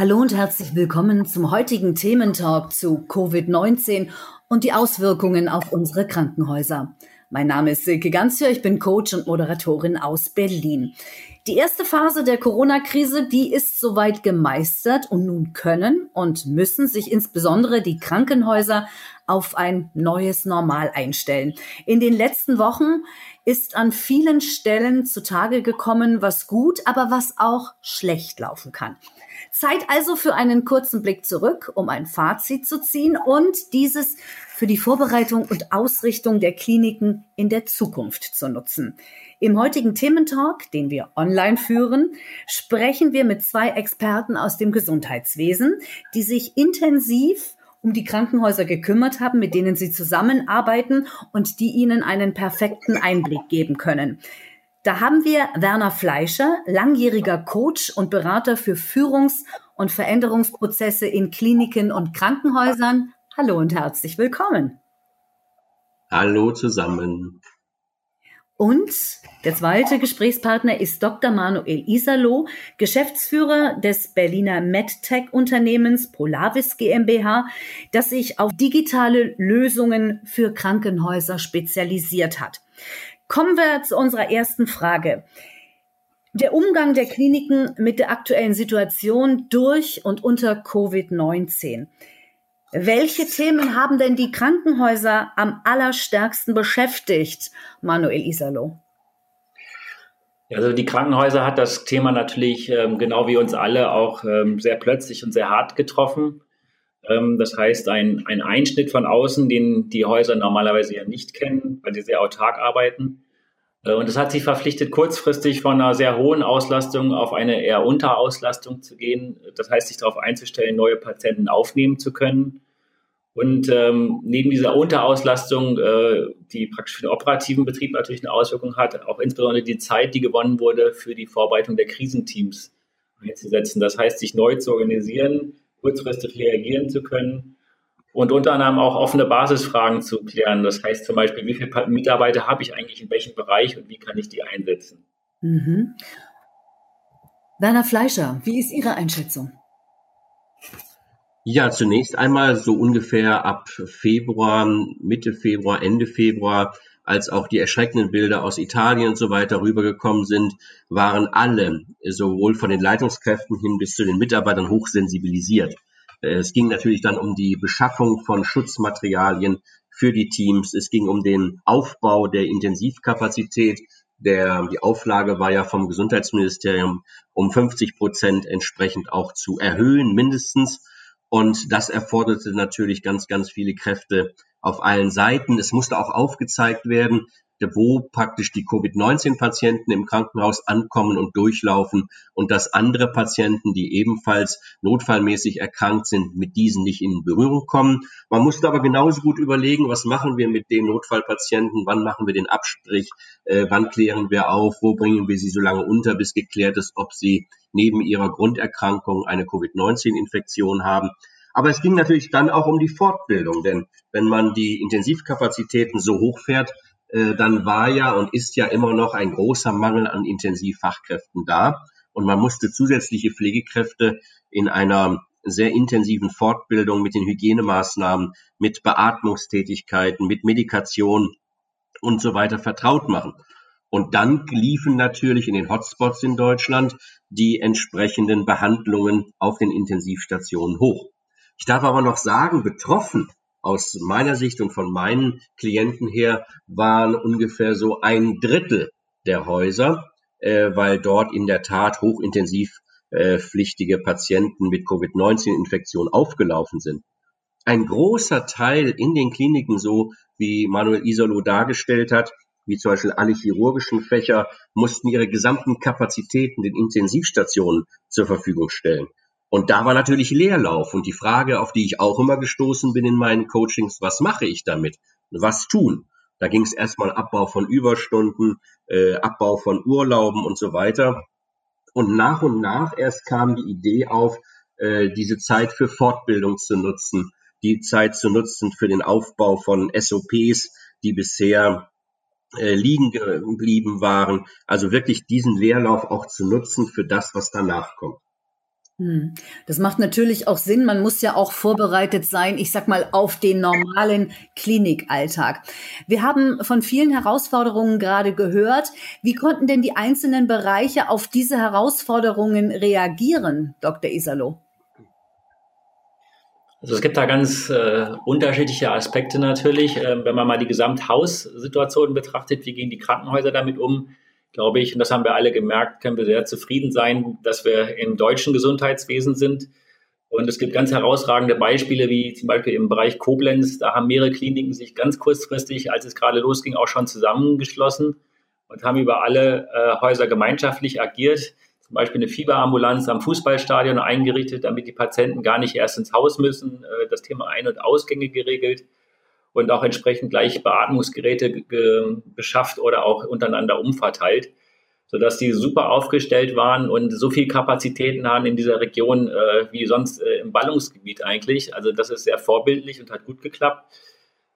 Hallo und herzlich willkommen zum heutigen Thementalk zu Covid-19 und die Auswirkungen auf unsere Krankenhäuser. Mein Name ist Silke Ganzhör, ich bin Coach und Moderatorin aus Berlin. Die erste Phase der Corona-Krise, die ist soweit gemeistert und nun können und müssen sich insbesondere die Krankenhäuser auf ein neues Normal einstellen. In den letzten Wochen ist an vielen Stellen zutage gekommen, was gut, aber was auch schlecht laufen kann. Zeit also für einen kurzen Blick zurück, um ein Fazit zu ziehen und dieses für die Vorbereitung und Ausrichtung der Kliniken in der Zukunft zu nutzen. Im heutigen Thementalk, den wir online führen, sprechen wir mit zwei Experten aus dem Gesundheitswesen, die sich intensiv um die Krankenhäuser gekümmert haben, mit denen sie zusammenarbeiten und die ihnen einen perfekten Einblick geben können. Da haben wir Werner Fleischer, langjähriger Coach und Berater für Führungs- und Veränderungsprozesse in Kliniken und Krankenhäusern. Hallo und herzlich willkommen. Hallo zusammen. Und der zweite Gesprächspartner ist Dr. Manuel Isalo, Geschäftsführer des Berliner MedTech-Unternehmens Polavis GmbH, das sich auf digitale Lösungen für Krankenhäuser spezialisiert hat. Kommen wir zu unserer ersten Frage. Der Umgang der Kliniken mit der aktuellen Situation durch und unter Covid-19. Welche Themen haben denn die Krankenhäuser am allerstärksten beschäftigt, Manuel Isalo? Also die Krankenhäuser hat das Thema natürlich ähm, genau wie uns alle auch ähm, sehr plötzlich und sehr hart getroffen. Ähm, das heißt, ein, ein Einschnitt von außen, den die Häuser normalerweise ja nicht kennen, weil sie sehr autark arbeiten. Äh, und es hat sich verpflichtet, kurzfristig von einer sehr hohen Auslastung auf eine eher Unterauslastung zu gehen. Das heißt, sich darauf einzustellen, neue Patienten aufnehmen zu können. Und ähm, neben dieser Unterauslastung, äh, die praktisch für den operativen Betrieb natürlich eine Auswirkung hat, auch insbesondere die Zeit, die gewonnen wurde, für die Vorbereitung der Krisenteams einzusetzen. Das heißt, sich neu zu organisieren, kurzfristig reagieren zu können und unter anderem auch offene Basisfragen zu klären. Das heißt zum Beispiel, wie viele Mitarbeiter habe ich eigentlich in welchem Bereich und wie kann ich die einsetzen? Mhm. Werner Fleischer, wie ist Ihre Einschätzung? Ja, zunächst einmal so ungefähr ab Februar, Mitte Februar, Ende Februar, als auch die erschreckenden Bilder aus Italien und so weiter rübergekommen sind, waren alle, sowohl von den Leitungskräften hin bis zu den Mitarbeitern, hochsensibilisiert. Äh, es ging natürlich dann um die Beschaffung von Schutzmaterialien für die Teams. Es ging um den Aufbau der Intensivkapazität. Der, die Auflage war ja vom Gesundheitsministerium um 50 Prozent entsprechend auch zu erhöhen, mindestens. Und das erforderte natürlich ganz, ganz viele Kräfte auf allen Seiten. Es musste auch aufgezeigt werden, wo praktisch die Covid-19-Patienten im Krankenhaus ankommen und durchlaufen und dass andere Patienten, die ebenfalls notfallmäßig erkrankt sind, mit diesen nicht in Berührung kommen. Man musste aber genauso gut überlegen, was machen wir mit den Notfallpatienten, wann machen wir den Abstrich, äh, wann klären wir auf, wo bringen wir sie so lange unter, bis geklärt ist, ob sie neben ihrer Grunderkrankung eine Covid-19-Infektion haben. Aber es ging natürlich dann auch um die Fortbildung, denn wenn man die Intensivkapazitäten so hochfährt, äh, dann war ja und ist ja immer noch ein großer Mangel an Intensivfachkräften da. Und man musste zusätzliche Pflegekräfte in einer sehr intensiven Fortbildung mit den Hygienemaßnahmen, mit Beatmungstätigkeiten, mit Medikation und so weiter vertraut machen. Und dann liefen natürlich in den Hotspots in Deutschland die entsprechenden Behandlungen auf den Intensivstationen hoch. Ich darf aber noch sagen, betroffen aus meiner Sicht und von meinen Klienten her waren ungefähr so ein Drittel der Häuser, äh, weil dort in der Tat hochintensiv äh, pflichtige Patienten mit Covid-19-Infektion aufgelaufen sind. Ein großer Teil in den Kliniken, so wie Manuel Isolo dargestellt hat, wie zum Beispiel alle chirurgischen Fächer, mussten ihre gesamten Kapazitäten den Intensivstationen zur Verfügung stellen. Und da war natürlich Leerlauf. Und die Frage, auf die ich auch immer gestoßen bin in meinen Coachings, was mache ich damit? Was tun? Da ging es erstmal Abbau von Überstunden, äh, Abbau von Urlauben und so weiter. Und nach und nach erst kam die Idee auf, äh, diese Zeit für Fortbildung zu nutzen, die Zeit zu nutzen für den Aufbau von SOPs, die bisher äh, liegen geblieben waren. Also wirklich diesen Leerlauf auch zu nutzen für das, was danach kommt. Hm. Das macht natürlich auch Sinn. Man muss ja auch vorbereitet sein, ich sag mal, auf den normalen Klinikalltag. Wir haben von vielen Herausforderungen gerade gehört. Wie konnten denn die einzelnen Bereiche auf diese Herausforderungen reagieren, Dr. Isalo? Also es gibt da ganz äh, unterschiedliche Aspekte natürlich. Ähm, wenn man mal die Gesamthaussituation betrachtet, wie gehen die Krankenhäuser damit um? Glaube ich, und das haben wir alle gemerkt, können wir sehr zufrieden sein, dass wir im deutschen Gesundheitswesen sind. Und es gibt ganz herausragende Beispiele, wie zum Beispiel im Bereich Koblenz. Da haben mehrere Kliniken sich ganz kurzfristig, als es gerade losging, auch schon zusammengeschlossen und haben über alle äh, Häuser gemeinschaftlich agiert. Zum Beispiel eine Fieberambulanz am Fußballstadion eingerichtet, damit die Patienten gar nicht erst ins Haus müssen. Äh, das Thema Ein- und Ausgänge geregelt und auch entsprechend gleich Beatmungsgeräte beschafft oder auch untereinander umverteilt, sodass die super aufgestellt waren und so viel Kapazitäten haben in dieser Region äh, wie sonst äh, im Ballungsgebiet eigentlich. Also das ist sehr vorbildlich und hat gut geklappt.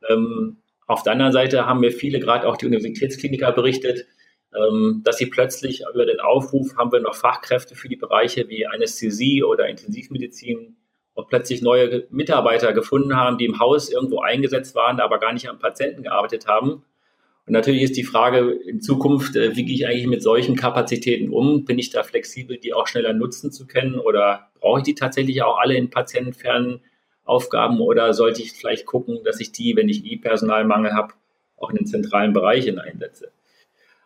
Ähm, auf der anderen Seite haben mir viele, gerade auch die Universitätskliniker, berichtet, ähm, dass sie plötzlich über den Aufruf haben wir noch Fachkräfte für die Bereiche wie Anästhesie oder Intensivmedizin und plötzlich neue Mitarbeiter gefunden haben, die im Haus irgendwo eingesetzt waren, aber gar nicht am Patienten gearbeitet haben. Und natürlich ist die Frage in Zukunft, äh, wie gehe ich eigentlich mit solchen Kapazitäten um? Bin ich da flexibel, die auch schneller nutzen zu können? Oder brauche ich die tatsächlich auch alle in patientenfernen Aufgaben? Oder sollte ich vielleicht gucken, dass ich die, wenn ich eh Personalmangel habe, auch in den zentralen Bereichen einsetze?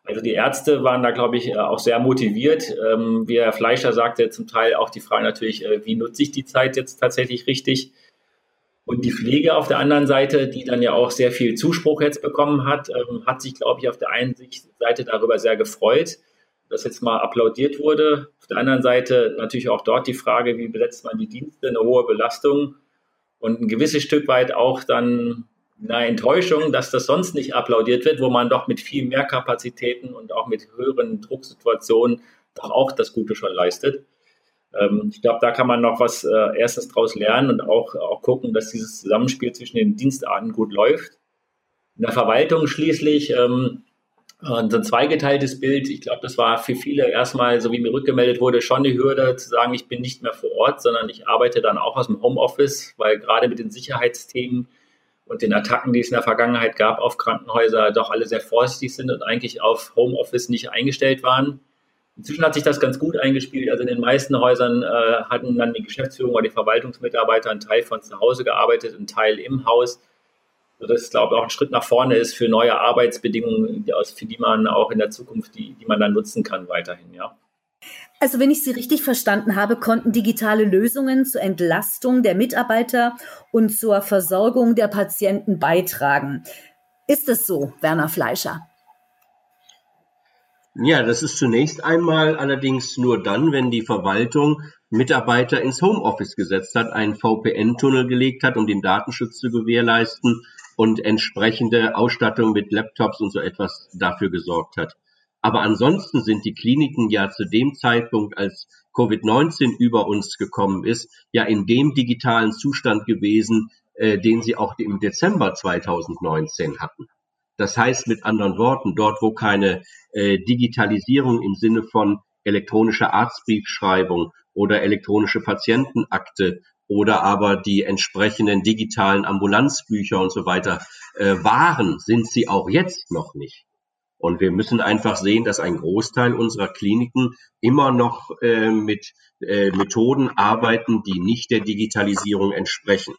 Also die Ärzte waren da, glaube ich, äh, auch sehr motiviert. Ähm, wie Herr Fleischer sagte, zum Teil auch die Frage natürlich, äh, wie nutze ich die Zeit jetzt tatsächlich richtig? Und die Pflege auf der anderen Seite, die dann ja auch sehr viel Zuspruch jetzt bekommen hat, ähm, hat sich, glaube ich, auf der einen Seite darüber sehr gefreut, dass jetzt mal applaudiert wurde. Auf der anderen Seite natürlich auch dort die Frage, wie besetzt man die Dienste, eine hohe Belastung und ein gewisses Stück weit auch dann eine Enttäuschung, dass das sonst nicht applaudiert wird, wo man doch mit viel mehr Kapazitäten und auch mit höheren Drucksituationen doch auch das Gute schon leistet. Ähm, ich glaube, da kann man noch was äh, erstens draus lernen und auch, auch gucken, dass dieses Zusammenspiel zwischen den Dienstarten gut läuft. In der Verwaltung schließlich ähm, ein zweigeteiltes Bild. Ich glaube, das war für viele erstmal, so wie mir rückgemeldet wurde, schon die Hürde zu sagen, ich bin nicht mehr vor Ort, sondern ich arbeite dann auch aus dem Homeoffice, weil gerade mit den Sicherheitsthemen und den Attacken, die es in der Vergangenheit gab auf Krankenhäuser, doch alle sehr vorsichtig sind und eigentlich auf Homeoffice nicht eingestellt waren. Inzwischen hat sich das ganz gut eingespielt. Also in den meisten Häusern äh, hatten dann die Geschäftsführung oder die Verwaltungsmitarbeiter einen Teil von zu Hause gearbeitet, einen Teil im Haus. Sodass, glaube ich, auch ein Schritt nach vorne ist für neue Arbeitsbedingungen, für die man auch in der Zukunft, die, die man dann nutzen kann weiterhin, ja. Also wenn ich Sie richtig verstanden habe, konnten digitale Lösungen zur Entlastung der Mitarbeiter und zur Versorgung der Patienten beitragen. Ist es so, Werner Fleischer? Ja, das ist zunächst einmal allerdings nur dann, wenn die Verwaltung Mitarbeiter ins Homeoffice gesetzt hat, einen VPN-Tunnel gelegt hat, um den Datenschutz zu gewährleisten und entsprechende Ausstattung mit Laptops und so etwas dafür gesorgt hat. Aber ansonsten sind die Kliniken ja zu dem Zeitpunkt, als Covid-19 über uns gekommen ist, ja in dem digitalen Zustand gewesen, äh, den sie auch im Dezember 2019 hatten. Das heißt mit anderen Worten, dort wo keine äh, Digitalisierung im Sinne von elektronischer Arztbriefschreibung oder elektronische Patientenakte oder aber die entsprechenden digitalen Ambulanzbücher und so weiter äh, waren, sind sie auch jetzt noch nicht. Und wir müssen einfach sehen, dass ein Großteil unserer Kliniken immer noch äh, mit äh, Methoden arbeiten, die nicht der Digitalisierung entsprechen.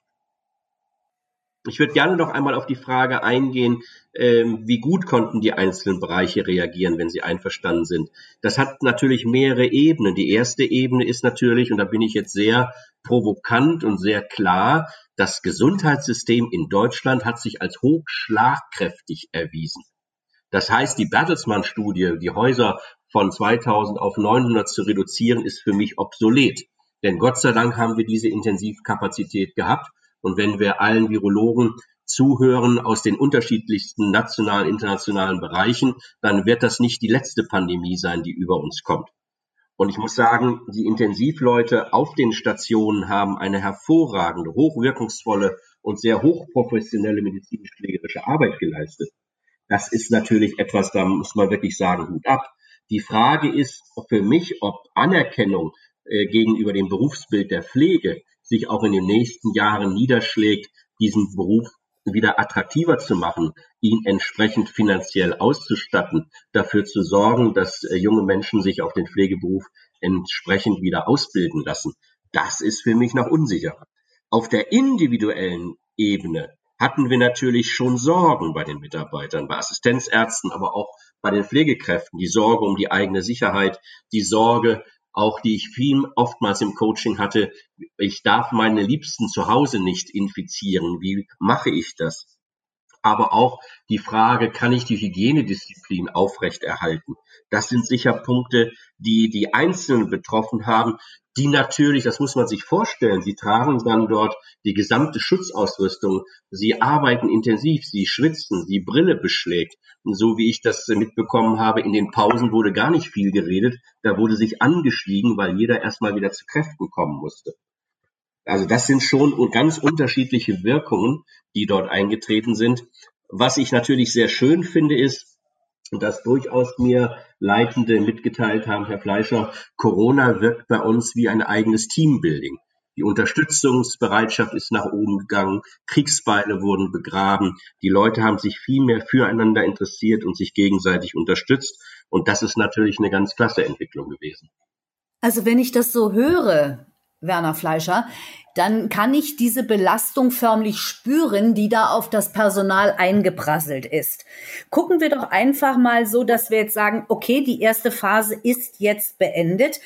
Ich würde gerne noch einmal auf die Frage eingehen, äh, wie gut konnten die einzelnen Bereiche reagieren, wenn sie einverstanden sind. Das hat natürlich mehrere Ebenen. Die erste Ebene ist natürlich, und da bin ich jetzt sehr provokant und sehr klar, das Gesundheitssystem in Deutschland hat sich als hochschlagkräftig erwiesen. Das heißt, die Bertelsmann-Studie, die Häuser von 2000 auf 900 zu reduzieren, ist für mich obsolet. Denn Gott sei Dank haben wir diese Intensivkapazität gehabt. Und wenn wir allen Virologen zuhören aus den unterschiedlichsten nationalen, internationalen Bereichen, dann wird das nicht die letzte Pandemie sein, die über uns kommt. Und ich muss sagen, die Intensivleute auf den Stationen haben eine hervorragende, hochwirkungsvolle und sehr hochprofessionelle medizinisch-pflegerische Arbeit geleistet. Das ist natürlich etwas, da muss man wirklich sagen, Hut ab. Die Frage ist für mich, ob Anerkennung äh, gegenüber dem Berufsbild der Pflege sich auch in den nächsten Jahren niederschlägt, diesen Beruf wieder attraktiver zu machen, ihn entsprechend finanziell auszustatten, dafür zu sorgen, dass äh, junge Menschen sich auf den Pflegeberuf entsprechend wieder ausbilden lassen. Das ist für mich noch unsicher. Auf der individuellen Ebene hatten wir natürlich schon Sorgen bei den Mitarbeitern, bei Assistenzärzten, aber auch bei den Pflegekräften. Die Sorge um die eigene Sicherheit, die Sorge, auch die ich viel oftmals im Coaching hatte, ich darf meine Liebsten zu Hause nicht infizieren. Wie mache ich das? Aber auch die Frage, kann ich die Hygienedisziplin aufrechterhalten? Das sind sicher Punkte, die die Einzelnen betroffen haben, die natürlich, das muss man sich vorstellen, sie tragen dann dort die gesamte Schutzausrüstung, sie arbeiten intensiv, sie schwitzen, sie Brille beschlägt. Und so wie ich das mitbekommen habe, in den Pausen wurde gar nicht viel geredet, da wurde sich angeschwiegen, weil jeder erstmal wieder zu Kräften kommen musste. Also das sind schon ganz unterschiedliche Wirkungen, die dort eingetreten sind. Was ich natürlich sehr schön finde, ist, dass durchaus mir Leitende mitgeteilt haben, Herr Fleischer, Corona wirkt bei uns wie ein eigenes Teambuilding. Die Unterstützungsbereitschaft ist nach oben gegangen, Kriegsbeile wurden begraben, die Leute haben sich viel mehr füreinander interessiert und sich gegenseitig unterstützt. Und das ist natürlich eine ganz klasse Entwicklung gewesen. Also wenn ich das so höre, Werner Fleischer, dann kann ich diese Belastung förmlich spüren, die da auf das Personal eingeprasselt ist. Gucken wir doch einfach mal so, dass wir jetzt sagen, okay, die erste Phase ist jetzt beendet.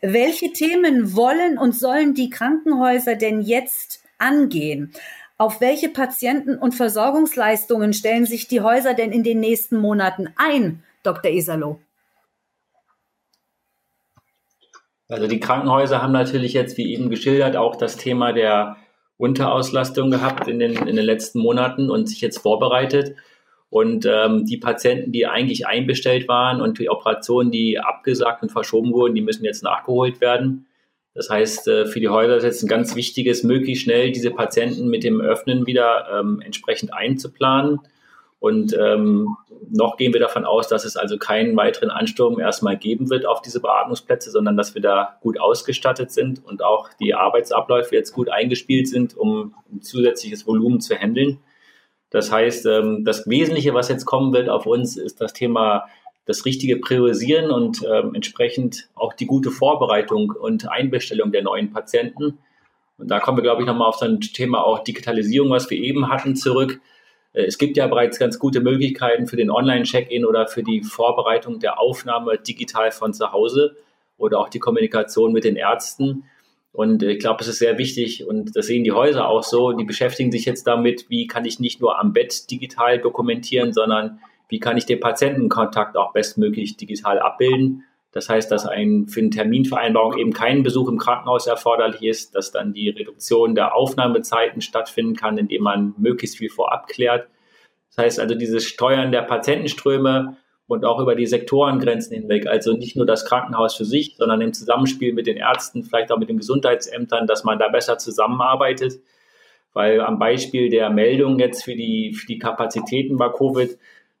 Welche Themen wollen und sollen die Krankenhäuser denn jetzt angehen? Auf welche Patienten- und Versorgungsleistungen stellen sich die Häuser denn in den nächsten Monaten ein, Dr. Isalo? Also die Krankenhäuser haben natürlich jetzt, wie eben geschildert, auch das Thema der Unterauslastung gehabt in den, in den letzten Monaten und sich jetzt vorbereitet. Und ähm, die Patienten, die eigentlich einbestellt waren und die Operationen, die abgesagt und verschoben wurden, die müssen jetzt nachgeholt werden. Das heißt, äh, für die Häuser ist jetzt ein ganz wichtiges, möglichst schnell diese Patienten mit dem Öffnen wieder ähm, entsprechend einzuplanen und ähm, noch gehen wir davon aus, dass es also keinen weiteren Ansturm erstmal geben wird auf diese Beatmungsplätze, sondern dass wir da gut ausgestattet sind und auch die Arbeitsabläufe jetzt gut eingespielt sind, um zusätzliches Volumen zu handeln. Das heißt, ähm, das Wesentliche, was jetzt kommen wird auf uns, ist das Thema das richtige Priorisieren und ähm, entsprechend auch die gute Vorbereitung und Einbestellung der neuen Patienten. Und da kommen wir, glaube ich, nochmal auf so ein Thema auch Digitalisierung, was wir eben hatten, zurück. Äh, es gibt ja bereits ganz gute Möglichkeiten für den Online-Check-in oder für die Vorbereitung der Aufnahme digital von zu Hause oder auch die Kommunikation mit den Ärzten. Und ich glaube, es ist sehr wichtig und das sehen die Häuser auch so. Die beschäftigen sich jetzt damit, wie kann ich nicht nur am Bett digital dokumentieren, sondern wie kann ich den Patientenkontakt auch bestmöglich digital abbilden. Das heißt, dass ein, für eine Terminvereinbarung eben kein Besuch im Krankenhaus erforderlich ist, dass dann die Reduktion der Aufnahmezeiten stattfinden kann, indem man möglichst viel vorab klärt. Das heißt also, dieses Steuern der Patientenströme und auch über die Sektorengrenzen hinweg, also nicht nur das Krankenhaus für sich, sondern im Zusammenspiel mit den Ärzten, vielleicht auch mit den Gesundheitsämtern, dass man da besser zusammenarbeitet. Weil am Beispiel der Meldung jetzt für die, für die Kapazitäten bei Covid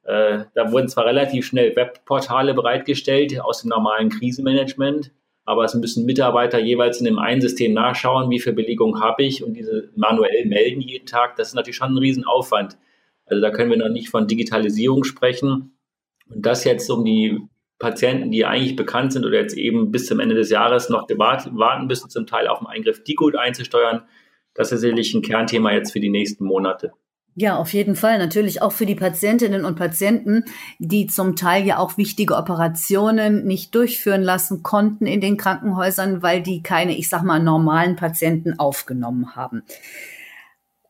da wurden zwar relativ schnell Webportale bereitgestellt aus dem normalen Krisenmanagement, aber es müssen Mitarbeiter jeweils in dem einen System nachschauen, wie viel Belegung habe ich und diese manuell melden jeden Tag. Das ist natürlich schon ein Riesenaufwand. Also da können wir noch nicht von Digitalisierung sprechen. Und das jetzt um die Patienten, die eigentlich bekannt sind oder jetzt eben bis zum Ende des Jahres noch warten müssen, zum Teil auf den Eingriff, die gut einzusteuern, das ist sicherlich ein Kernthema jetzt für die nächsten Monate. Ja, auf jeden Fall. Natürlich auch für die Patientinnen und Patienten, die zum Teil ja auch wichtige Operationen nicht durchführen lassen konnten in den Krankenhäusern, weil die keine, ich sag mal, normalen Patienten aufgenommen haben.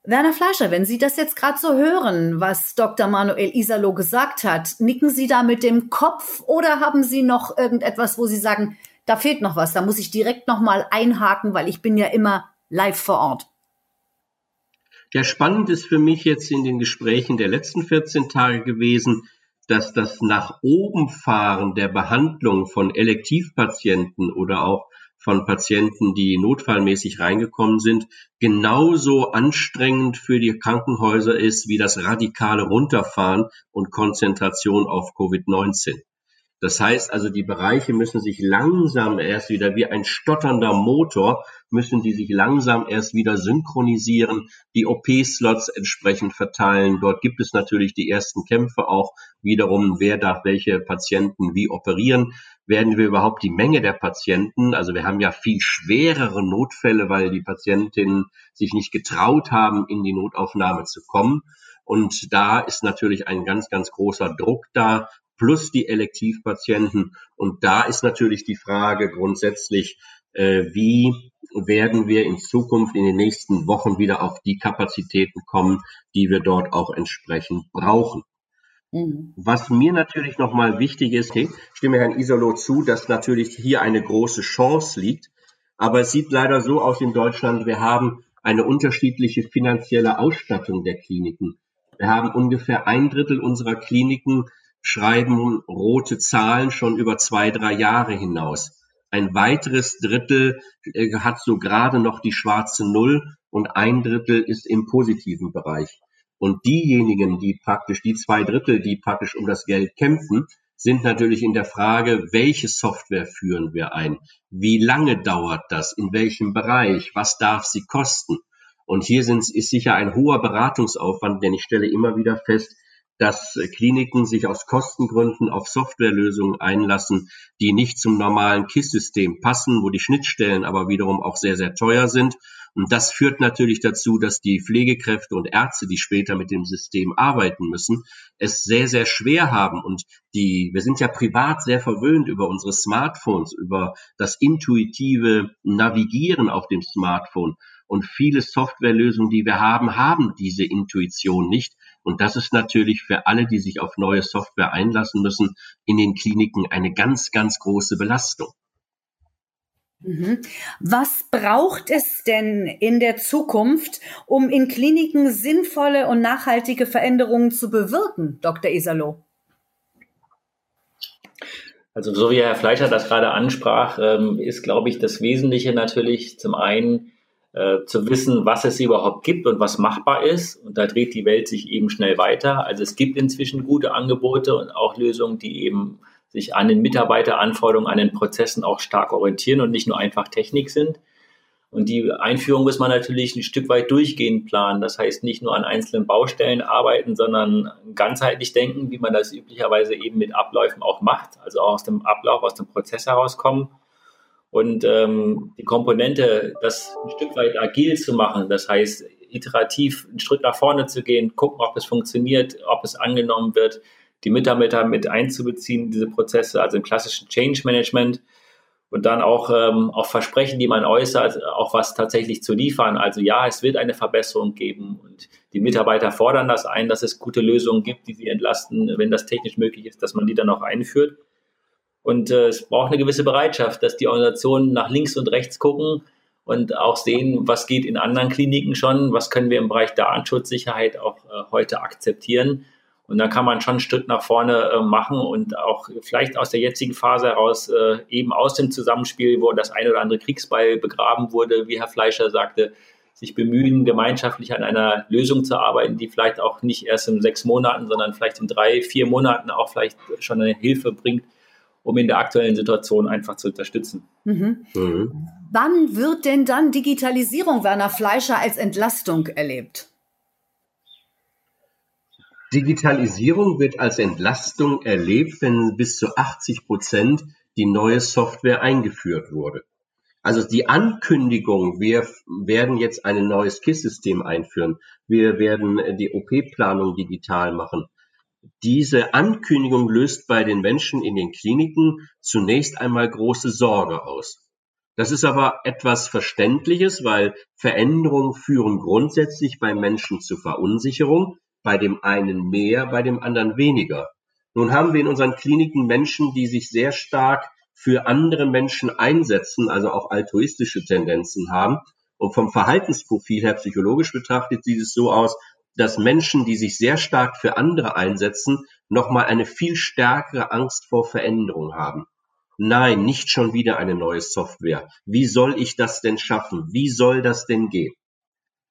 Werner Fleischer, wenn Sie das jetzt gerade so hören, was Dr. Manuel Isalo gesagt hat, nicken Sie da mit dem Kopf oder haben Sie noch irgendetwas, wo Sie sagen, da fehlt noch was, da muss ich direkt noch mal einhaken, weil ich bin ja immer live vor Ort. Ja, spannend ist für mich jetzt in den Gesprächen der letzten 14 Tage gewesen, dass das nach oben fahren der Behandlung von Elektivpatienten oder auch von Patienten, die notfallmäßig reingekommen sind, genauso anstrengend für die Krankenhäuser ist wie das radikale Runterfahren und Konzentration auf Covid-19. Das heißt also, die Bereiche müssen sich langsam erst wieder wie ein stotternder Motor, müssen die sich langsam erst wieder synchronisieren, die OP-Slots entsprechend verteilen. Dort gibt es natürlich die ersten Kämpfe auch wiederum, wer darf welche Patienten wie operieren. Werden wir überhaupt die Menge der Patienten, also wir haben ja viel schwerere Notfälle, weil die Patientinnen sich nicht getraut haben, in die Notaufnahme zu kommen. Und da ist natürlich ein ganz, ganz großer Druck da, plus die Elektivpatienten. Und da ist natürlich die Frage grundsätzlich, äh, wie werden wir in Zukunft in den nächsten Wochen wieder auf die Kapazitäten kommen, die wir dort auch entsprechend brauchen. Mhm. Was mir natürlich nochmal wichtig ist, ich stimme Herrn Isolo zu, dass natürlich hier eine große Chance liegt. Aber es sieht leider so aus in Deutschland, wir haben eine unterschiedliche finanzielle Ausstattung der Kliniken. Wir haben ungefähr ein Drittel unserer Kliniken schreiben rote Zahlen schon über zwei, drei Jahre hinaus. Ein weiteres Drittel äh, hat so gerade noch die schwarze Null und ein Drittel ist im positiven Bereich. Und diejenigen, die praktisch, die zwei Drittel, die praktisch um das Geld kämpfen, sind natürlich in der Frage, welche Software führen wir ein? Wie lange dauert das? In welchem Bereich? Was darf sie kosten? Und hier sind, ist sicher ein hoher Beratungsaufwand, denn ich stelle immer wieder fest, dass Kliniken sich aus Kostengründen auf Softwarelösungen einlassen, die nicht zum normalen KISS-System passen, wo die Schnittstellen aber wiederum auch sehr, sehr teuer sind. Und das führt natürlich dazu, dass die Pflegekräfte und Ärzte, die später mit dem System arbeiten müssen, es sehr, sehr schwer haben. Und die, wir sind ja privat sehr verwöhnt über unsere Smartphones, über das intuitive Navigieren auf dem Smartphone. Und viele Softwarelösungen, die wir haben, haben diese Intuition nicht. Und das ist natürlich für alle, die sich auf neue Software einlassen müssen, in den Kliniken eine ganz, ganz große Belastung. Mhm. Was braucht es denn in der Zukunft, um in Kliniken sinnvolle und nachhaltige Veränderungen zu bewirken, Dr. Isalo? Also so wie Herr Fleischer das gerade ansprach, ähm, ist, glaube ich, das Wesentliche natürlich zum einen äh, zu wissen, was es überhaupt gibt und was machbar ist. Und da dreht die Welt sich eben schnell weiter. Also es gibt inzwischen gute Angebote und auch Lösungen, die eben sich an den Mitarbeiteranforderungen, an den Prozessen auch stark orientieren und nicht nur einfach Technik sind. Und die Einführung muss man natürlich ein Stück weit durchgehend planen. Das heißt, nicht nur an einzelnen Baustellen arbeiten, sondern ganzheitlich denken, wie man das üblicherweise eben mit Abläufen auch macht. Also auch aus dem Ablauf, aus dem Prozess herauskommen und ähm, die Komponente, das ein Stück weit agil zu machen, das heißt iterativ einen Schritt nach vorne zu gehen, gucken, ob es funktioniert, ob es angenommen wird, die Mitarbeiter mit einzubeziehen, diese Prozesse, also im klassischen Change Management und dann auch ähm, auf Versprechen, die man äußert, auch was tatsächlich zu liefern. Also ja, es wird eine Verbesserung geben und die Mitarbeiter fordern das ein, dass es gute Lösungen gibt, die sie entlasten, wenn das technisch möglich ist, dass man die dann auch einführt. Und äh, es braucht eine gewisse Bereitschaft, dass die Organisationen nach links und rechts gucken und auch sehen, was geht in anderen Kliniken schon, was können wir im Bereich Datenschutzsicherheit auch äh, heute akzeptieren. Und dann kann man schon einen Schritt nach vorne äh, machen und auch vielleicht aus der jetzigen Phase heraus äh, eben aus dem Zusammenspiel, wo das ein oder andere Kriegsbeil begraben wurde, wie Herr Fleischer sagte, sich bemühen, gemeinschaftlich an einer Lösung zu arbeiten, die vielleicht auch nicht erst in sechs Monaten, sondern vielleicht in drei, vier Monaten auch vielleicht schon eine Hilfe bringt, um in der aktuellen Situation einfach zu unterstützen. Mhm. Mhm. Wann wird denn dann Digitalisierung Werner Fleischer als Entlastung erlebt? Digitalisierung wird als Entlastung erlebt, wenn bis zu 80 Prozent die neue Software eingeführt wurde. Also die Ankündigung, wir werden jetzt ein neues KISS-System einführen, wir werden die OP-Planung digital machen, diese Ankündigung löst bei den Menschen in den Kliniken zunächst einmal große Sorge aus. Das ist aber etwas Verständliches, weil Veränderungen führen grundsätzlich bei Menschen zu Verunsicherung, bei dem einen mehr, bei dem anderen weniger. Nun haben wir in unseren Kliniken Menschen, die sich sehr stark für andere Menschen einsetzen, also auch altruistische Tendenzen haben. Und vom Verhaltensprofil her psychologisch betrachtet sieht es so aus, dass Menschen, die sich sehr stark für andere einsetzen, nochmal eine viel stärkere Angst vor Veränderung haben. Nein, nicht schon wieder eine neue Software. Wie soll ich das denn schaffen? Wie soll das denn gehen?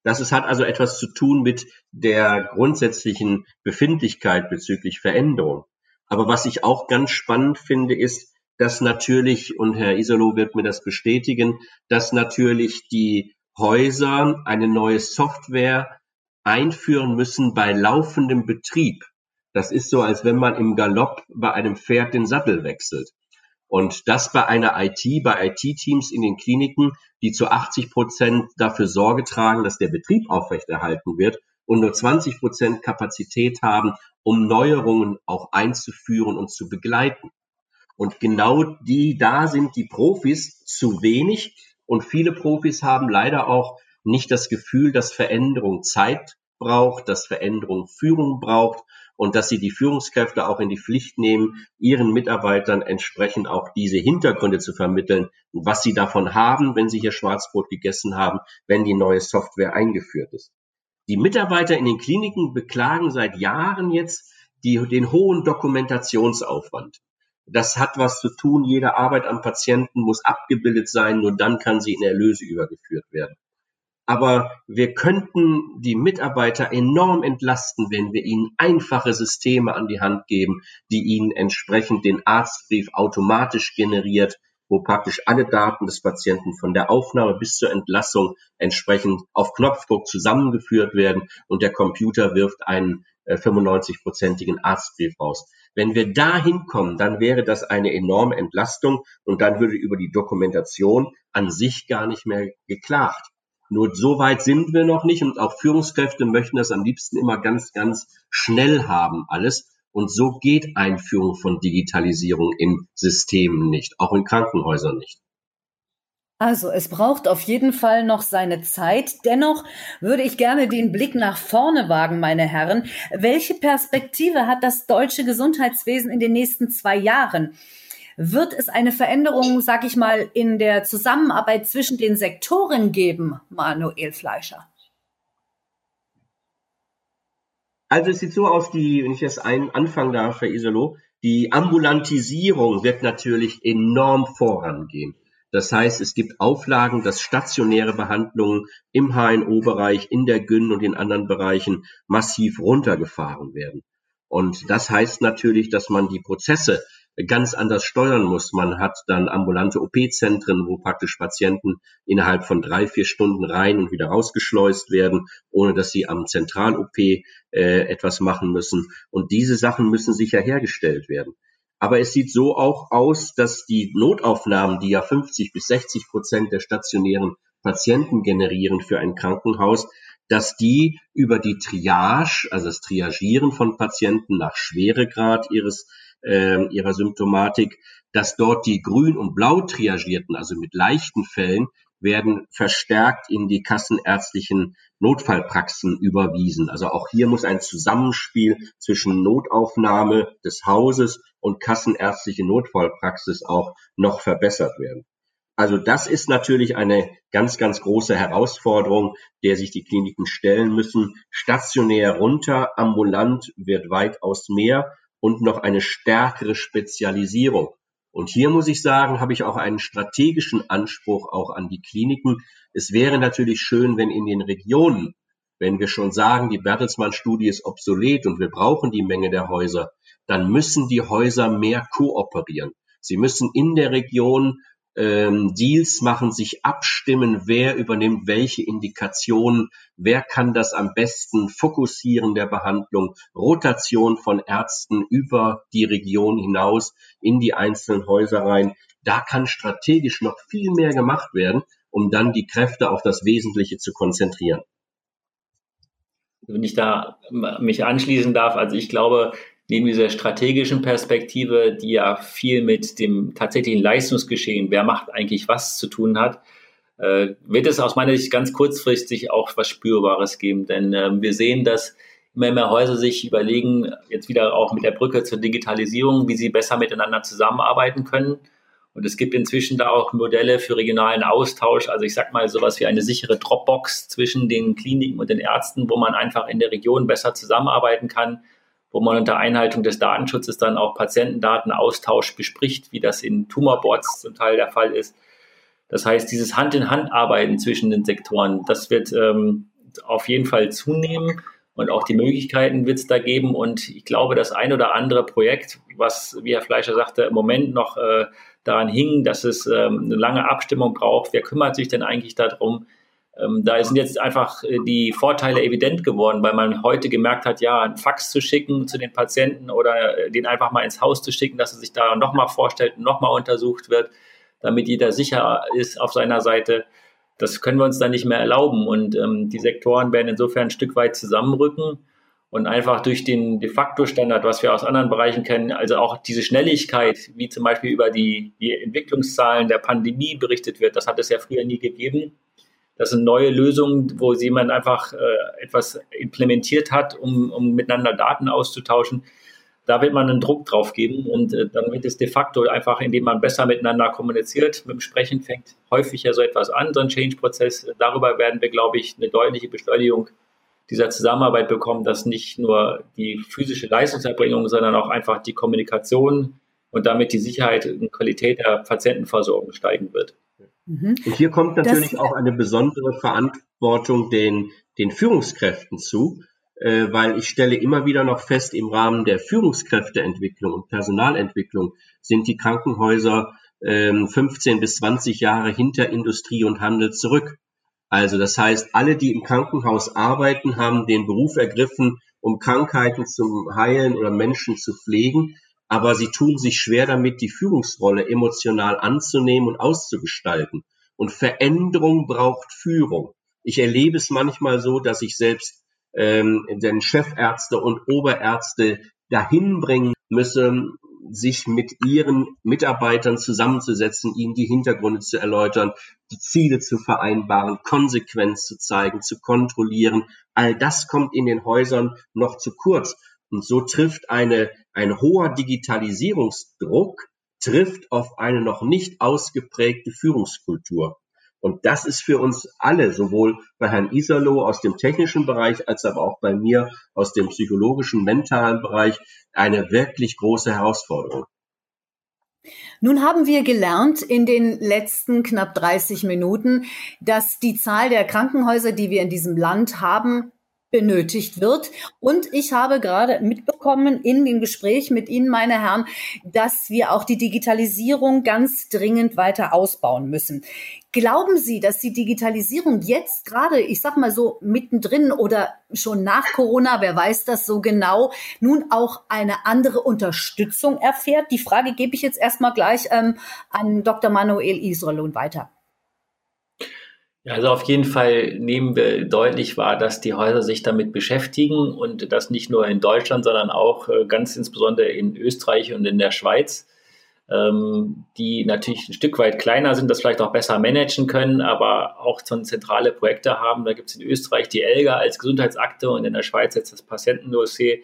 Das ist, hat also etwas zu tun mit der grundsätzlichen Befindlichkeit bezüglich Veränderung. Aber was ich auch ganz spannend finde, ist, dass natürlich, und Herr Isolo wird mir das bestätigen, dass natürlich die Häuser eine neue Software einführen müssen bei laufendem Betrieb. Das ist so, als wenn man im Galopp bei einem Pferd den Sattel wechselt. Und das bei einer IT, bei IT-Teams in den Kliniken, die zu 80 Prozent dafür Sorge tragen, dass der Betrieb aufrechterhalten wird und nur 20 Prozent Kapazität haben, um Neuerungen auch einzuführen und zu begleiten. Und genau die, da sind die Profis zu wenig. Und viele Profis haben leider auch nicht das Gefühl, dass Veränderung Zeit braucht, dass Veränderung Führung braucht und dass sie die Führungskräfte auch in die Pflicht nehmen, ihren Mitarbeitern entsprechend auch diese Hintergründe zu vermitteln, was sie davon haben, wenn sie hier Schwarzbrot gegessen haben, wenn die neue Software eingeführt ist. Die Mitarbeiter in den Kliniken beklagen seit Jahren jetzt die, den hohen Dokumentationsaufwand. Das hat was zu tun. Jede Arbeit am Patienten muss abgebildet sein. Nur dann kann sie in Erlöse übergeführt werden. Aber wir könnten die Mitarbeiter enorm entlasten, wenn wir ihnen einfache Systeme an die Hand geben, die ihnen entsprechend den Arztbrief automatisch generiert, wo praktisch alle Daten des Patienten von der Aufnahme bis zur Entlassung entsprechend auf Knopfdruck zusammengeführt werden und der Computer wirft einen 95-prozentigen äh, Arztbrief raus. Wenn wir da hinkommen, dann wäre das eine enorme Entlastung und dann würde über die Dokumentation an sich gar nicht mehr geklagt. Nur so weit sind wir noch nicht und auch Führungskräfte möchten das am liebsten immer ganz, ganz schnell haben alles. Und so geht Einführung von Digitalisierung in Systemen nicht, auch in Krankenhäusern nicht. Also, es braucht auf jeden Fall noch seine Zeit. Dennoch würde ich gerne den Blick nach vorne wagen, meine Herren. Welche Perspektive hat das deutsche Gesundheitswesen in den nächsten zwei Jahren? Wird es eine Veränderung, sag ich mal, in der Zusammenarbeit zwischen den Sektoren geben, Manuel Fleischer? Also es sieht so aus, die, wenn ich das ein, anfangen darf, Herr Isolo, die Ambulantisierung wird natürlich enorm vorangehen. Das heißt, es gibt Auflagen, dass stationäre Behandlungen im HNO-Bereich, in der Gyn und in anderen Bereichen massiv runtergefahren werden. Und das heißt natürlich, dass man die Prozesse ganz anders steuern muss. Man hat dann ambulante OP-Zentren, wo praktisch Patienten innerhalb von drei, vier Stunden rein und wieder rausgeschleust werden, ohne dass sie am Zentral-OP äh, etwas machen müssen. Und diese Sachen müssen sicher hergestellt werden. Aber es sieht so auch aus, dass die Notaufnahmen, die ja 50 bis 60 Prozent der stationären Patienten generieren für ein Krankenhaus, dass die über die Triage, also das Triagieren von Patienten nach Schweregrad ihres äh, ihrer Symptomatik, dass dort die grün- und blau triagierten, also mit leichten Fällen, werden verstärkt in die kassenärztlichen Notfallpraxen überwiesen. Also auch hier muss ein Zusammenspiel zwischen Notaufnahme des Hauses und kassenärztliche Notfallpraxis auch noch verbessert werden. Also das ist natürlich eine ganz, ganz große Herausforderung, der sich die Kliniken stellen müssen. Stationär runter, ambulant wird weitaus mehr und noch eine stärkere Spezialisierung. Und hier muss ich sagen, habe ich auch einen strategischen Anspruch auch an die Kliniken. Es wäre natürlich schön, wenn in den Regionen, wenn wir schon sagen, die Bertelsmann-Studie ist obsolet und wir brauchen die Menge der Häuser, dann müssen die Häuser mehr kooperieren. Sie müssen in der Region ähm, Deals machen, sich abstimmen, wer übernimmt welche Indikationen, wer kann das am besten fokussieren der Behandlung, Rotation von Ärzten über die Region hinaus in die einzelnen Häuser rein. Da kann strategisch noch viel mehr gemacht werden, um dann die Kräfte auf das Wesentliche zu konzentrieren. Wenn ich da mich anschließen darf, also ich glaube, neben dieser strategischen Perspektive, die ja viel mit dem tatsächlichen Leistungsgeschehen, wer macht eigentlich was zu tun hat, äh, wird es aus meiner Sicht ganz kurzfristig auch was Spürbares geben. Denn äh, wir sehen, dass immer mehr Häuser sich überlegen, jetzt wieder auch mit der Brücke zur Digitalisierung, wie sie besser miteinander zusammenarbeiten können. Und es gibt inzwischen da auch Modelle für regionalen Austausch. Also ich sag mal sowas wie eine sichere Dropbox zwischen den Kliniken und den Ärzten, wo man einfach in der Region besser zusammenarbeiten kann wo man unter Einhaltung des Datenschutzes dann auch Patientendatenaustausch bespricht, wie das in Tumorboards zum Teil der Fall ist. Das heißt, dieses Hand-in-Hand-Arbeiten zwischen den Sektoren, das wird ähm, auf jeden Fall zunehmen. Und auch die Möglichkeiten wird es da geben. Und ich glaube, das ein oder andere Projekt, was, wie Herr Fleischer sagte, im Moment noch äh, daran hing, dass es ähm, eine lange Abstimmung braucht. Wer kümmert sich denn eigentlich darum? Ähm, da sind jetzt einfach äh, die Vorteile evident geworden, weil man heute gemerkt hat, ja, einen Fax zu schicken zu den Patienten oder äh, den einfach mal ins Haus zu schicken, dass er sich da nochmal vorstellt nochmal untersucht wird, damit jeder sicher ist auf seiner Seite. Das können wir uns dann nicht mehr erlauben. Und ähm, die Sektoren werden insofern ein Stück weit zusammenrücken und einfach durch den de facto Standard, was wir aus anderen Bereichen kennen, also auch diese Schnelligkeit, wie zum Beispiel über die, die Entwicklungszahlen der Pandemie berichtet wird, das hat es ja früher nie gegeben. Das sind neue Lösungen, wo jemand einfach äh, etwas implementiert hat, um, um miteinander Daten auszutauschen. Da wird man einen Druck drauf geben und äh, dann wird es de facto einfach, indem man besser miteinander kommuniziert, mit dem Sprechen fängt häufig ja so etwas an, so ein Change-Prozess. Darüber werden wir, glaube ich, eine deutliche Beschleunigung dieser Zusammenarbeit bekommen, dass nicht nur die physische Leistungserbringung, sondern auch einfach die Kommunikation und damit die Sicherheit und Qualität der Patientenversorgung steigen wird. Mhm. Und hier kommt natürlich das, auch eine besondere Verantwortung den, den Führungskräften zu, äh, weil ich stelle immer wieder noch fest, im Rahmen der Führungskräfteentwicklung und Personalentwicklung sind die Krankenhäuser äh, 15 bis 20 Jahre hinter Industrie und Handel zurück. Also das heißt, alle, die im Krankenhaus arbeiten, haben den Beruf ergriffen, um Krankheiten zu heilen oder Menschen zu pflegen. Aber sie tun sich schwer damit, die Führungsrolle emotional anzunehmen und auszugestalten. Und Veränderung braucht Führung. Ich erlebe es manchmal so, dass ich selbst ähm, den Chefärzte und Oberärzte dahin bringen müsse, sich mit ihren Mitarbeitern zusammenzusetzen, ihnen die Hintergründe zu erläutern, die Ziele zu vereinbaren, Konsequenz zu zeigen, zu kontrollieren. All das kommt in den Häusern noch zu kurz. Und so trifft eine, ein hoher Digitalisierungsdruck trifft auf eine noch nicht ausgeprägte Führungskultur. Und das ist für uns alle, sowohl bei Herrn Iserloh aus dem technischen Bereich, als aber auch bei mir aus dem psychologischen, mentalen Bereich, eine wirklich große Herausforderung. Nun haben wir gelernt in den letzten knapp 30 Minuten, dass die Zahl der Krankenhäuser, die wir in diesem Land haben, benötigt wird. Und ich habe gerade mitbekommen in dem Gespräch mit Ihnen, meine Herren, dass wir auch die Digitalisierung ganz dringend weiter ausbauen müssen. Glauben Sie, dass die Digitalisierung jetzt gerade, ich sag mal so mittendrin oder schon nach Corona, wer weiß das so genau, nun auch eine andere Unterstützung erfährt? Die Frage gebe ich jetzt erstmal gleich ähm, an Dr. Manuel Israel weiter. Also auf jeden Fall nehmen wir deutlich wahr, dass die Häuser sich damit beschäftigen und das nicht nur in Deutschland, sondern auch äh, ganz insbesondere in Österreich und in der Schweiz, ähm, die natürlich ein Stück weit kleiner sind, das vielleicht auch besser managen können, aber auch schon zentrale Projekte haben. Da gibt es in Österreich die ELGA als Gesundheitsakte und in der Schweiz jetzt das Patientendossier.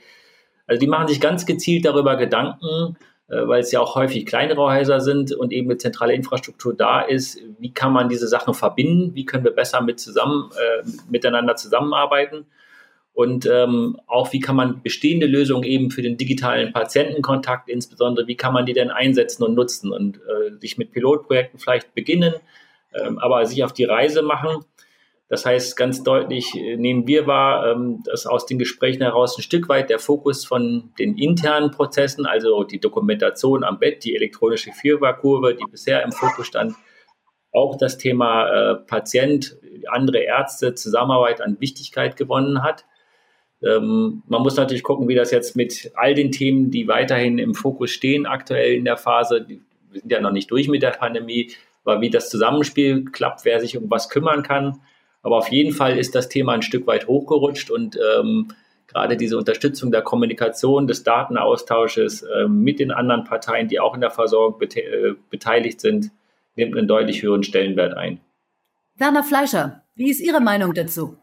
Also die machen sich ganz gezielt darüber Gedanken, weil es ja auch häufig kleinere Häuser sind und eben eine zentrale Infrastruktur da ist. Wie kann man diese Sachen verbinden? Wie können wir besser mit zusammen, äh, miteinander zusammenarbeiten? Und ähm, auch wie kann man bestehende Lösungen eben für den digitalen Patientenkontakt, insbesondere, wie kann man die denn einsetzen und nutzen und äh, sich mit Pilotprojekten vielleicht beginnen, ähm, aber sich auf die Reise machen das heißt, ganz deutlich äh, nehmen wir wahr, ähm, dass aus den Gesprächen heraus ein Stück weit der Fokus von den internen Prozessen, also die Dokumentation am Bett, die elektronische Viererkurve, die bisher im Fokus stand, auch das Thema äh, Patient, andere Ärzte, Zusammenarbeit an Wichtigkeit gewonnen hat. Ähm, man muss natürlich gucken, wie das jetzt mit all den Themen, die weiterhin im Fokus stehen, aktuell in der Phase, wir sind ja noch nicht durch mit der Pandemie, aber wie das Zusammenspiel klappt, wer sich um was kümmern kann. Aber auf jeden Fall ist das Thema ein Stück weit hochgerutscht und ähm, gerade diese Unterstützung der Kommunikation, des Datenaustausches äh, mit den anderen Parteien, die auch in der Versorgung bete äh, beteiligt sind, nimmt einen deutlich höheren Stellenwert ein. Werner Fleischer, wie ist Ihre Meinung dazu?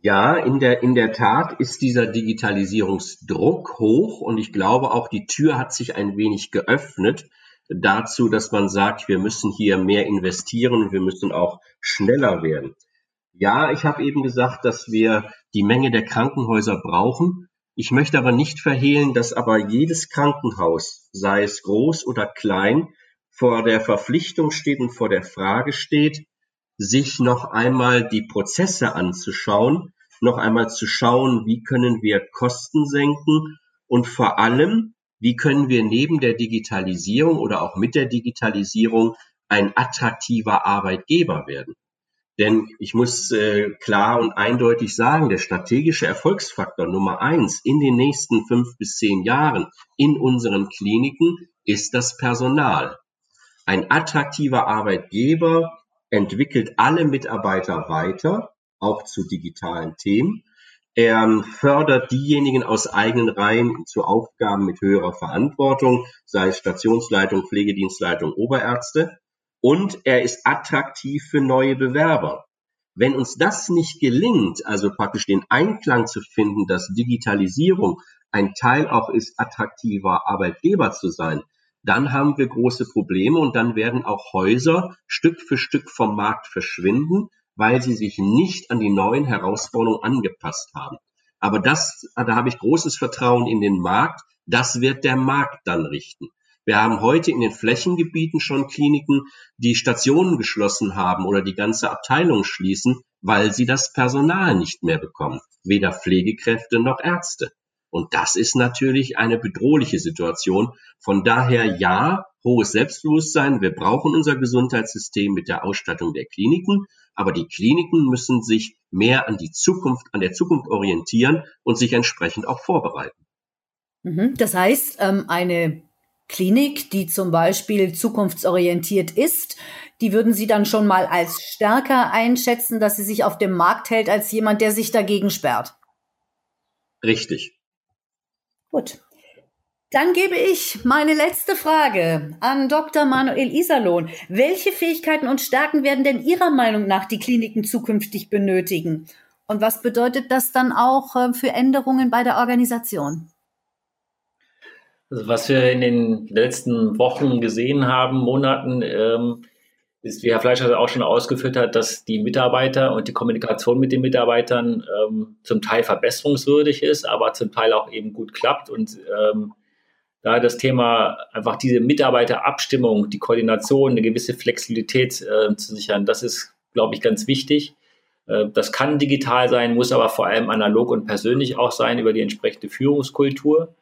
Ja, in der, in der Tat ist dieser Digitalisierungsdruck hoch und ich glaube auch die Tür hat sich ein wenig geöffnet dazu, dass man sagt, wir müssen hier mehr investieren und wir müssen auch schneller werden. Ja, ich habe eben gesagt, dass wir die Menge der Krankenhäuser brauchen. Ich möchte aber nicht verhehlen, dass aber jedes Krankenhaus, sei es groß oder klein, vor der Verpflichtung steht und vor der Frage steht, sich noch einmal die Prozesse anzuschauen, noch einmal zu schauen, wie können wir Kosten senken und vor allem, wie können wir neben der Digitalisierung oder auch mit der Digitalisierung ein attraktiver Arbeitgeber werden. Denn ich muss äh, klar und eindeutig sagen, der strategische Erfolgsfaktor Nummer eins in den nächsten fünf bis zehn Jahren in unseren Kliniken ist das Personal. Ein attraktiver Arbeitgeber entwickelt alle Mitarbeiter weiter, auch zu digitalen Themen. Er fördert diejenigen aus eigenen Reihen zu Aufgaben mit höherer Verantwortung, sei es Stationsleitung, Pflegedienstleitung, Oberärzte und er ist attraktiv für neue Bewerber. Wenn uns das nicht gelingt, also praktisch den Einklang zu finden, dass Digitalisierung ein Teil auch ist, attraktiver Arbeitgeber zu sein, dann haben wir große Probleme und dann werden auch Häuser Stück für Stück vom Markt verschwinden, weil sie sich nicht an die neuen Herausforderungen angepasst haben. Aber das, da habe ich großes Vertrauen in den Markt. Das wird der Markt dann richten. Wir haben heute in den Flächengebieten schon Kliniken, die Stationen geschlossen haben oder die ganze Abteilung schließen, weil sie das Personal nicht mehr bekommen. Weder Pflegekräfte noch Ärzte. Und das ist natürlich eine bedrohliche Situation. Von daher ja, hohes Selbstbewusstsein. Wir brauchen unser Gesundheitssystem mit der Ausstattung der Kliniken. Aber die Kliniken müssen sich mehr an die Zukunft, an der Zukunft orientieren und sich entsprechend auch vorbereiten. Mhm. Das heißt, ähm, eine Klinik, die zum Beispiel zukunftsorientiert ist, die würden Sie dann schon mal als stärker einschätzen, dass sie sich auf dem Markt hält als jemand, der sich dagegen sperrt. Richtig. Gut. Dann gebe ich meine letzte Frage an Dr. Manuel Iserlohn. Welche Fähigkeiten und Stärken werden denn Ihrer Meinung nach die Kliniken zukünftig benötigen? Und was bedeutet das dann auch äh, für Änderungen bei der Organisation? Also was wir in den letzten Wochen gesehen haben, Monaten, ähm, ist, wie Herr Fleischer auch schon ausgeführt hat, dass die Mitarbeiter und die Kommunikation mit den Mitarbeitern ähm, zum Teil verbesserungswürdig ist, aber zum Teil auch eben gut klappt. Und ähm, da das Thema einfach diese Mitarbeiterabstimmung, die Koordination, eine gewisse Flexibilität äh, zu sichern, das ist, glaube ich, ganz wichtig. Äh, das kann digital sein, muss aber vor allem analog und persönlich auch sein über die entsprechende Führungskultur.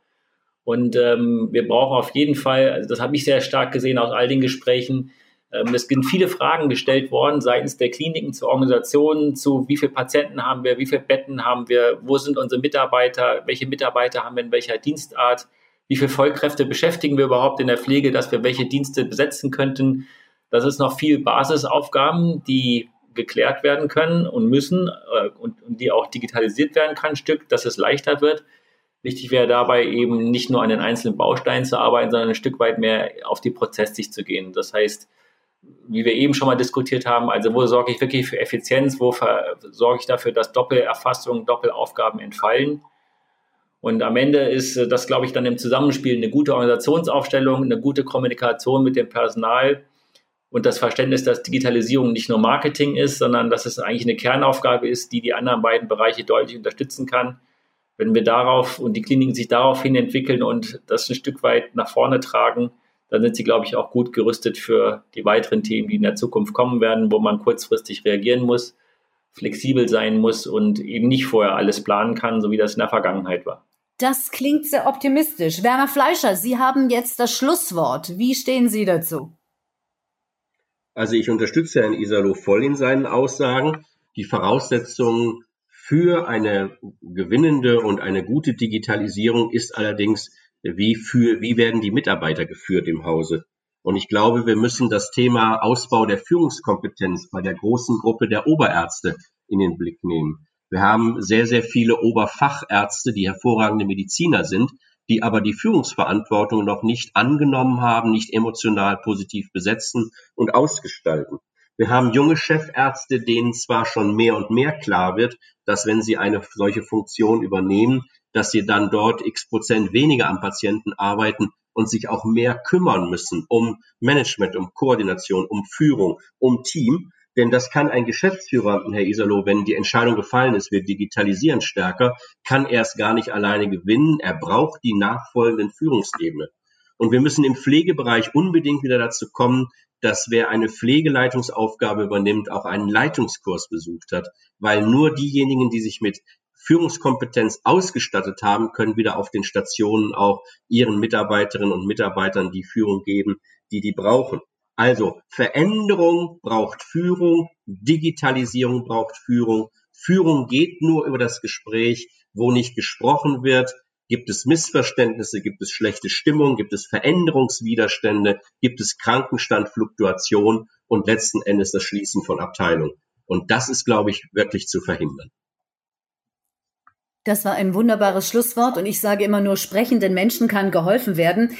Und ähm, wir brauchen auf jeden Fall, also das habe ich sehr stark gesehen aus all den Gesprächen, ähm, es sind viele Fragen gestellt worden seitens der Kliniken zur Organisation, zu wie viele Patienten haben wir, wie viele Betten haben wir, wo sind unsere Mitarbeiter, welche Mitarbeiter haben wir in welcher Dienstart, wie viele Vollkräfte beschäftigen wir überhaupt in der Pflege, dass wir welche Dienste besetzen könnten. Das ist noch viel Basisaufgaben, die geklärt werden können und müssen äh, und, und die auch digitalisiert werden kann, Stück, dass es leichter wird. Wichtig wäre dabei eben nicht nur an den einzelnen Bausteinen zu arbeiten, sondern ein Stück weit mehr auf die Prozesssicht zu gehen. Das heißt, wie wir eben schon mal diskutiert haben, also wo sorge ich wirklich für Effizienz, wo sorge ich dafür, dass Doppelerfassungen, Doppelaufgaben entfallen. Und am Ende ist das, glaube ich, dann im Zusammenspiel eine gute Organisationsaufstellung, eine gute Kommunikation mit dem Personal und das Verständnis, dass Digitalisierung nicht nur Marketing ist, sondern dass es eigentlich eine Kernaufgabe ist, die die anderen beiden Bereiche deutlich unterstützen kann wenn wir darauf und die Kliniken sich daraufhin entwickeln und das ein Stück weit nach vorne tragen, dann sind sie, glaube ich, auch gut gerüstet für die weiteren Themen, die in der Zukunft kommen werden, wo man kurzfristig reagieren muss, flexibel sein muss und eben nicht vorher alles planen kann, so wie das in der Vergangenheit war. Das klingt sehr optimistisch. Werner Fleischer, Sie haben jetzt das Schlusswort. Wie stehen Sie dazu? Also ich unterstütze Herrn Isalo voll in seinen Aussagen. Die Voraussetzungen für eine gewinnende und eine gute Digitalisierung ist allerdings, wie für, wie werden die Mitarbeiter geführt im Hause? Und ich glaube, wir müssen das Thema Ausbau der Führungskompetenz bei der großen Gruppe der Oberärzte in den Blick nehmen. Wir haben sehr, sehr viele Oberfachärzte, die hervorragende Mediziner sind, die aber die Führungsverantwortung noch nicht angenommen haben, nicht emotional positiv besetzen und ausgestalten. Wir haben junge Chefärzte, denen zwar schon mehr und mehr klar wird, dass wenn sie eine solche Funktion übernehmen, dass sie dann dort x Prozent weniger am Patienten arbeiten und sich auch mehr kümmern müssen um Management, um Koordination, um Führung, um Team. Denn das kann ein Geschäftsführer, Herr Isalo, wenn die Entscheidung gefallen ist, wir digitalisieren stärker, kann er es gar nicht alleine gewinnen. Er braucht die nachfolgenden Führungsebene. Und wir müssen im Pflegebereich unbedingt wieder dazu kommen, dass wer eine Pflegeleitungsaufgabe übernimmt, auch einen Leitungskurs besucht hat, weil nur diejenigen, die sich mit Führungskompetenz ausgestattet haben, können wieder auf den Stationen auch ihren Mitarbeiterinnen und Mitarbeitern die Führung geben, die die brauchen. Also Veränderung braucht Führung, Digitalisierung braucht Führung. Führung geht nur über das Gespräch, wo nicht gesprochen wird. Gibt es Missverständnisse, gibt es schlechte Stimmung, gibt es Veränderungswiderstände, gibt es Krankenstandfluktuation und letzten Endes das Schließen von Abteilungen. Und das ist, glaube ich, wirklich zu verhindern. Das war ein wunderbares Schlusswort und ich sage immer nur, sprechenden Menschen kann geholfen werden.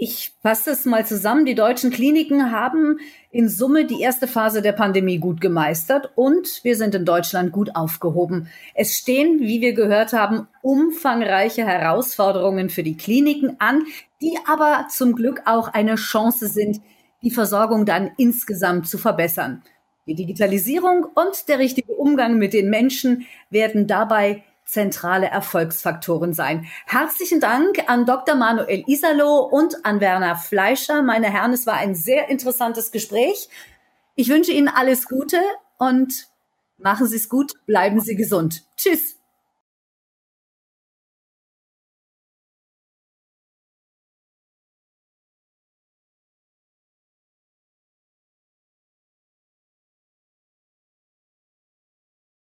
Ich fasse es mal zusammen. Die deutschen Kliniken haben in Summe die erste Phase der Pandemie gut gemeistert und wir sind in Deutschland gut aufgehoben. Es stehen, wie wir gehört haben, umfangreiche Herausforderungen für die Kliniken an, die aber zum Glück auch eine Chance sind, die Versorgung dann insgesamt zu verbessern. Die Digitalisierung und der richtige Umgang mit den Menschen werden dabei zentrale Erfolgsfaktoren sein. Herzlichen Dank an Dr. Manuel Isalo und an Werner Fleischer. Meine Herren, es war ein sehr interessantes Gespräch. Ich wünsche Ihnen alles Gute und machen Sie es gut, bleiben Sie gesund. Tschüss.